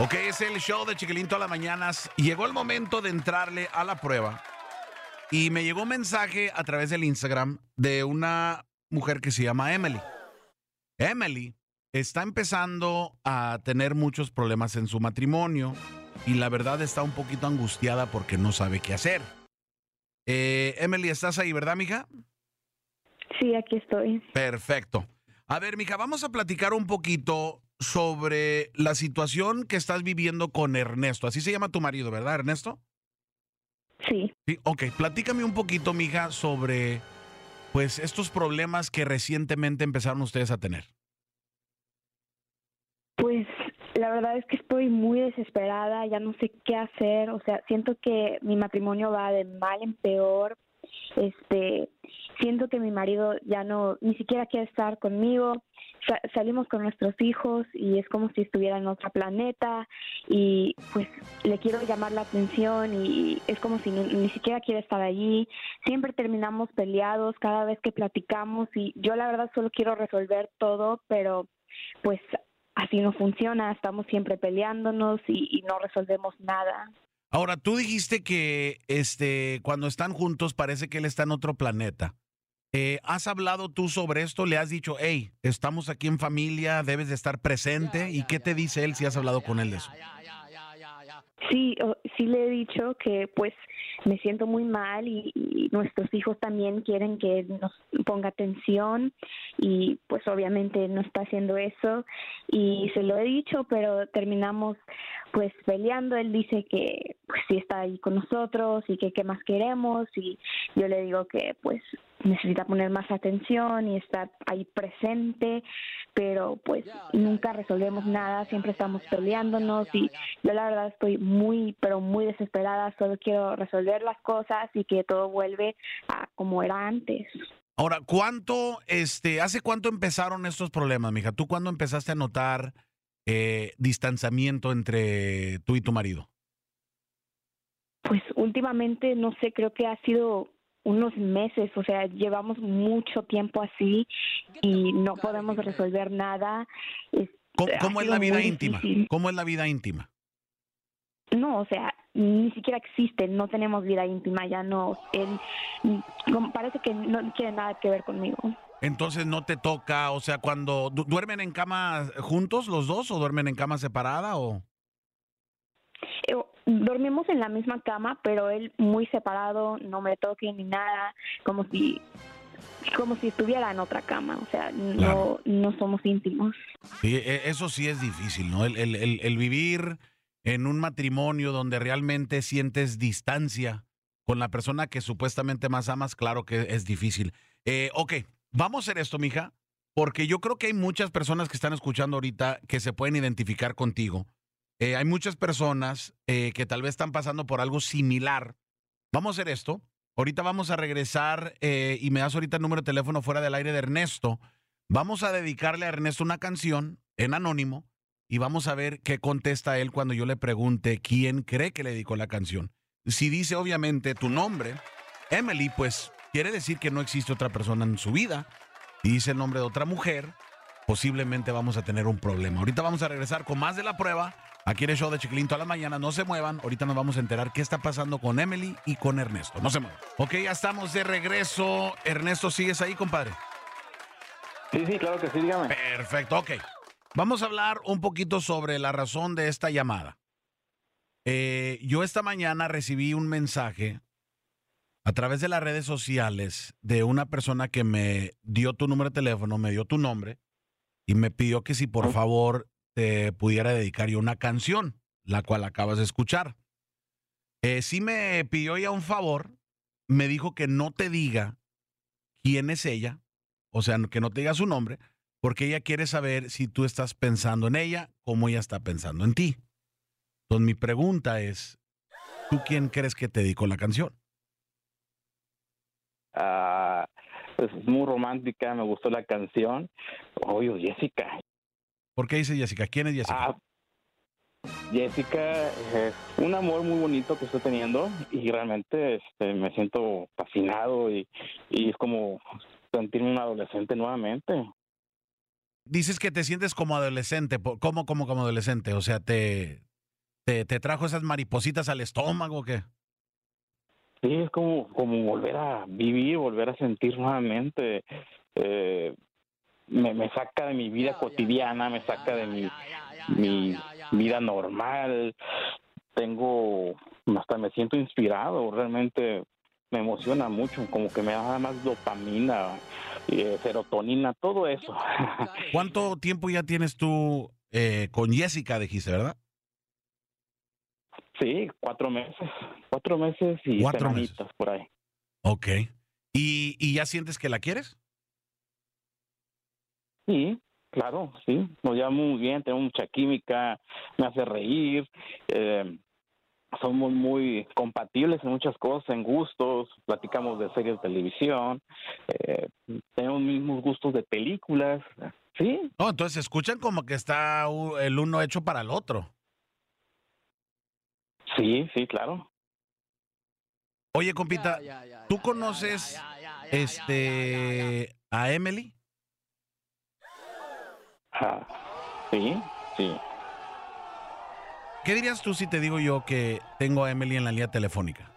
Ok, es el show de Chiquilín todas las mañanas. Llegó el momento de entrarle a la prueba. Y me llegó un mensaje a través del Instagram de una mujer que se llama Emily. Emily está empezando a tener muchos problemas en su matrimonio y la verdad está un poquito angustiada porque no sabe qué hacer. Eh, Emily, ¿estás ahí, verdad, mija? Sí, aquí estoy. Perfecto. A ver, mija, vamos a platicar un poquito sobre la situación que estás viviendo con Ernesto. Así se llama tu marido, ¿verdad, Ernesto? Sí. Sí, ok. Platícame un poquito, mija, sobre pues estos problemas que recientemente empezaron ustedes a tener. Pues la verdad es que estoy muy desesperada, ya no sé qué hacer, o sea, siento que mi matrimonio va de mal en peor. Este, siento que mi marido ya no ni siquiera quiere estar conmigo. Sa- salimos con nuestros hijos y es como si estuviera en otro planeta y pues le quiero llamar la atención y es como si ni, ni siquiera quiere estar allí. Siempre terminamos peleados cada vez que platicamos y yo la verdad solo quiero resolver todo, pero pues así no funciona, estamos siempre peleándonos y, y no resolvemos nada. Ahora, tú dijiste que este, cuando están juntos parece que él está en otro planeta. Eh, ¿Has hablado tú sobre esto? ¿Le has dicho, hey, estamos aquí en familia, debes de estar presente? ¿Y qué te dice él si has hablado con él de eso? Sí, o- sí le he dicho que pues me siento muy mal y, y nuestros hijos también quieren que nos ponga atención y pues obviamente no está haciendo eso y se lo he dicho pero terminamos pues peleando él dice que pues sí está ahí con nosotros y que qué más queremos y yo le digo que pues necesita poner más atención y estar ahí presente pero pues nunca resolvemos nada siempre estamos peleándonos y yo la verdad estoy muy, pero muy desesperada. Solo quiero resolver las cosas y que todo vuelve a como era antes. Ahora, ¿cuánto, este, hace cuánto empezaron estos problemas, mija? ¿Tú cuándo empezaste a notar eh, distanciamiento entre tú y tu marido? Pues últimamente, no sé, creo que ha sido unos meses, o sea, llevamos mucho tiempo así y no podemos resolver nada. ¿Cómo, es la vida íntima? difícil. ¿Cómo es la vida íntima? No, o sea, ni siquiera existe, no tenemos vida íntima, ya no, él parece que no quiere nada que ver conmigo. Entonces no te toca, o sea, cuando du- duermen en cama juntos los dos o duermen en cama separada o dormimos en la misma cama, pero él muy separado, no me toque ni nada, como si como si estuviera en otra cama, o sea, no Claro. no somos íntimos. Sí, e- eso sí es difícil, ¿no? El, el- el- el vivir en un matrimonio donde realmente sientes distancia con la persona que supuestamente más amas, claro que es difícil. Eh, ok, vamos a hacer esto, mija, porque yo creo que hay muchas personas que están escuchando ahorita que se pueden identificar contigo. Eh, hay muchas personas eh, que tal vez están pasando por algo similar. Vamos a hacer esto. Ahorita vamos a regresar eh, y me das ahorita el número de teléfono fuera del aire de Ernesto. Vamos a dedicarle a Ernesto una canción en anónimo y vamos a ver qué contesta él cuando yo le pregunte quién cree que le dedicó la canción. Si dice obviamente tu nombre, Emily, pues quiere decir que no existe otra persona en su vida. Y dice el nombre de otra mujer, posiblemente vamos a tener un problema. Ahorita vamos a regresar con más de la prueba. Aquí en el show de Chiquilín toda la mañana. No se muevan. Ahorita nos vamos a enterar qué está pasando con Emily y con Ernesto. No se muevan. Ok, ya estamos de regreso. Ernesto, ¿sigues ahí, compadre? Sí, sí, claro que sí, dígame. Perfecto, ok. Vamos a hablar un poquito sobre la razón de esta llamada. Eh, yo esta mañana recibí un mensaje a través de las redes sociales de una persona que me dio tu número de teléfono, me dio tu nombre y me pidió que si por favor te pudiera dedicar yo una canción, la cual acabas de escuchar. Eh, sí me pidió ya un favor, me dijo que no te diga quién es ella, o sea, que no te diga su nombre, porque ella quiere saber si tú estás pensando en ella, como ella está pensando en ti. Entonces mi pregunta es, ¿tú quién crees que te dedicó la canción? Ah, pues muy romántica, me gustó la canción. Oye, Jessica. ¿Por qué dice Jessica? ¿Quién es Jessica? Ah, Jessica es un amor muy bonito que estoy teniendo y realmente este, me siento fascinado y, y es como sentirme un adolescente nuevamente. dices que te sientes como adolescente. ¿Cómo, como, como adolescente? O sea, ¿te, te, te trajo esas maripositas al estómago o qué? Sí, es como, como volver a vivir, volver a sentir nuevamente. Eh, me, me saca de mi vida cotidiana, me saca de mi, mi vida normal. Tengo, hasta me siento inspirado, realmente me emociona mucho, como que me da más dopamina, eh, serotonina, todo eso. ¿Cuánto tiempo ya tienes tú eh, con Jessica, dijiste, verdad? Sí, cuatro meses, cuatro meses y cuatro meses. por ahí. Ok. ¿Y, ¿Y ya sientes que la quieres? Sí, claro, sí. Nos llevamos muy bien, tenemos mucha química, me hace reír. Eh, somos muy compatibles en muchas cosas, en gustos, platicamos de series de televisión, eh, tenemos mismos gustos de películas, ¿sí? No, entonces escuchan como que está el uno hecho para el otro. Sí, sí, claro. Oye, compita, ¿tú conoces este a Emily? Ah, sí, sí. ¿Qué dirías tú si te digo yo que tengo a Emily en la línea telefónica?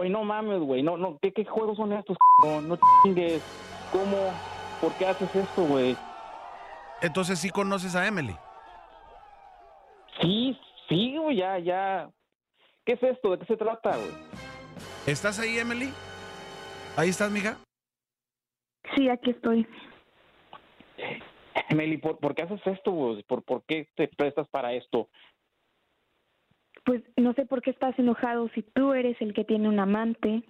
Ay, no mames, güey. No, no, ¿qué, ¿qué, juegos son estos? No, no chingues. ¿Cómo? ¿Por qué haces esto, güey? Entonces sí conoces a Emily. Sí, sí, güey, ya, ya. ¿Qué es esto? ¿De qué se trata, güey? ¿Estás ahí, Emily? ¿Ahí estás, mija? Sí, aquí estoy. Emily, ¿por, ¿por qué haces esto, ¿Por qué te prestas para esto? Pues no sé por qué estás enojado si tú eres el que tiene un amante.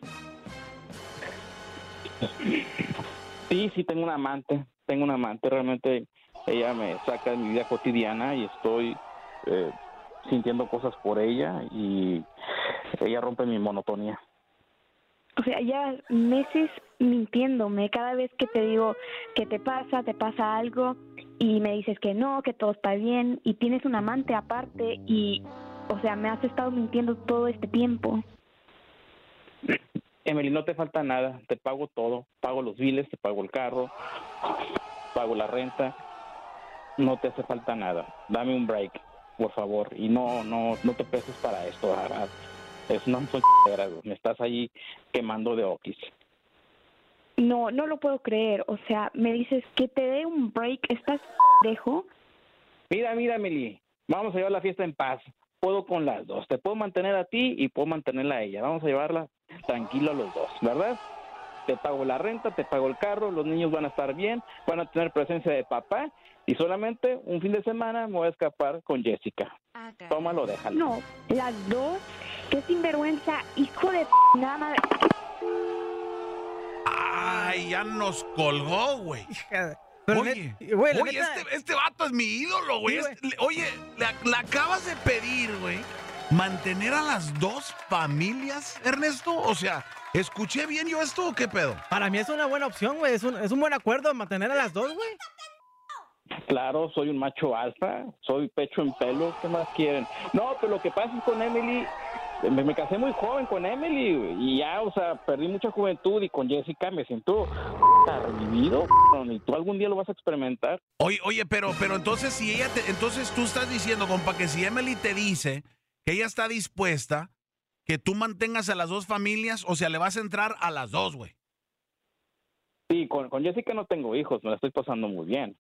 Sí, sí, tengo un amante. Tengo un amante. Realmente ella me saca de mi vida cotidiana y estoy eh, sintiendo cosas por ella y ella rompe mi monotonía. O sea, ya meses mintiéndome. Cada vez que te digo que te pasa, te pasa algo y me dices que no, que todo está bien y tienes un amante aparte y o sea, me has estado mintiendo todo este tiempo. Emily, no te falta nada, te pago todo, pago los biles, te pago el carro, pago la renta, no te hace falta nada. Dame un break, por favor, y no, no, no te peses para esto. Es una me estás ahí quemando de okis. No, no lo puedo creer, o sea, me dices que te dé un break, ¿estás dejo? Mira, mira, Emily, vamos a llevar la fiesta en paz puedo con las dos. Te puedo mantener a ti y puedo mantenerla a ella. Vamos a llevarla tranquilo a los dos, ¿verdad? Te pago la renta, te pago el carro, los niños van a estar bien, van a tener presencia de papá y solamente un fin de semana me voy a escapar con Jessica. Ah, Tómalo, déjalo. No, las dos, qué sinvergüenza, hijo de nada más. Ay, ya nos colgó, güey oye, este, este, vato es mi ídolo, güey. oye, le, acabas de pedir, güey, mantener a las dos familias, Ernesto. O sea, ¿escuché bien yo esto o qué pedo? Para mí es una buena opción, güey. Es un, es un buen acuerdo mantener a las dos, güey. Claro, soy un macho alfa, soy pecho en pelo, ¿qué más quieren? No, pero lo que pasa es con Emily, me, casé muy joven con Emily y ya, o sea, perdí mucha juventud y con Jessica me siento revivido y tú algún día lo vas a experimentar. Oye, oye, pero, pero entonces si ella te, entonces tú estás diciendo, compa, que si Emily te dice que ella está dispuesta, que tú mantengas a las dos familias, o sea, le vas a entrar a las dos, güey. Sí, con, con Jessica no tengo hijos, me la estoy pasando muy bien.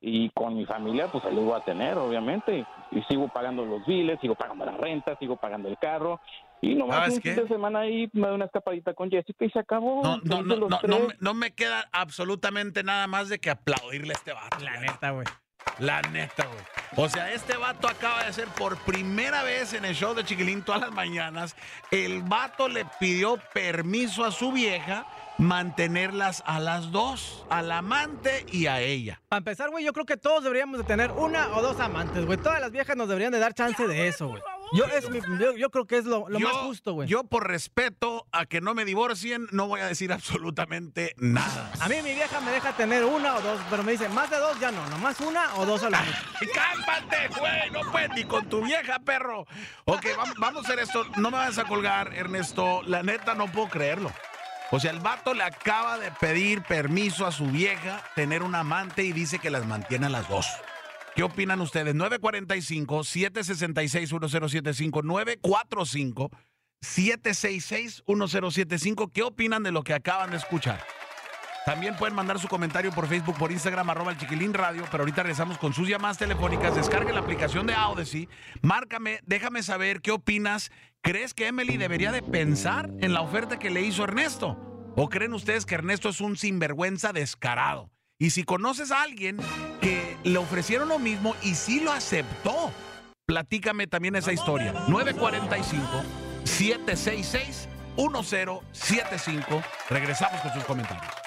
Y con mi familia, pues ahí lo voy a tener, obviamente. Y, sigo pagando los biles, sigo pagando la renta, sigo pagando el carro. Y nomás un fin de semana ahí me doy una escapadita con Jessica y se acabó. No, no, no, no, no, me queda absolutamente nada más de que aplaudirle a este vato. La neta, güey. La neta, güey. O sea, este vato acaba de hacer por primera vez en el show de Chiquilín todas las mañanas. El vato le pidió permiso a su vieja mantenerlas a las dos, al amante y a ella. Para empezar, güey, yo creo que todos deberíamos de tener una o dos amantes, güey. Todas las viejas nos deberían de dar chance de eso, güey. Yo, yo, creo que es lo, más justo, güey. Yo, por respeto a que no me divorcien, no voy a decir absolutamente nada. A mí mi vieja me deja tener una o dos, pero me dice, más de dos ya no, nomás una o dos a la vez. ¡Cámpate, güey! No puedes ni con tu vieja, perro. Ok, vamos, vamos a hacer esto. No me vas a colgar, Ernesto. La neta, no puedo creerlo. O sea, el vato le acaba de pedir permiso a su vieja tener un amante y dice que las mantiene a las dos. ¿Qué opinan ustedes? 945-766-1075, 945-766-1075. ¿Qué opinan de lo que acaban de escuchar? También pueden mandar su comentario por Facebook, por Instagram, arroba el chiquilín radio, pero ahorita regresamos con sus llamadas telefónicas. Descargue la aplicación de Audacy, márcame, déjame saber qué opinas. ¿Crees que Emily debería de pensar en la oferta que le hizo Ernesto? ¿O creen ustedes que Ernesto es un sinvergüenza descarado? Y si conoces a alguien que le ofrecieron lo mismo y sí lo aceptó, platícame también esa historia. 945 766 1075. Regresamos con sus comentarios.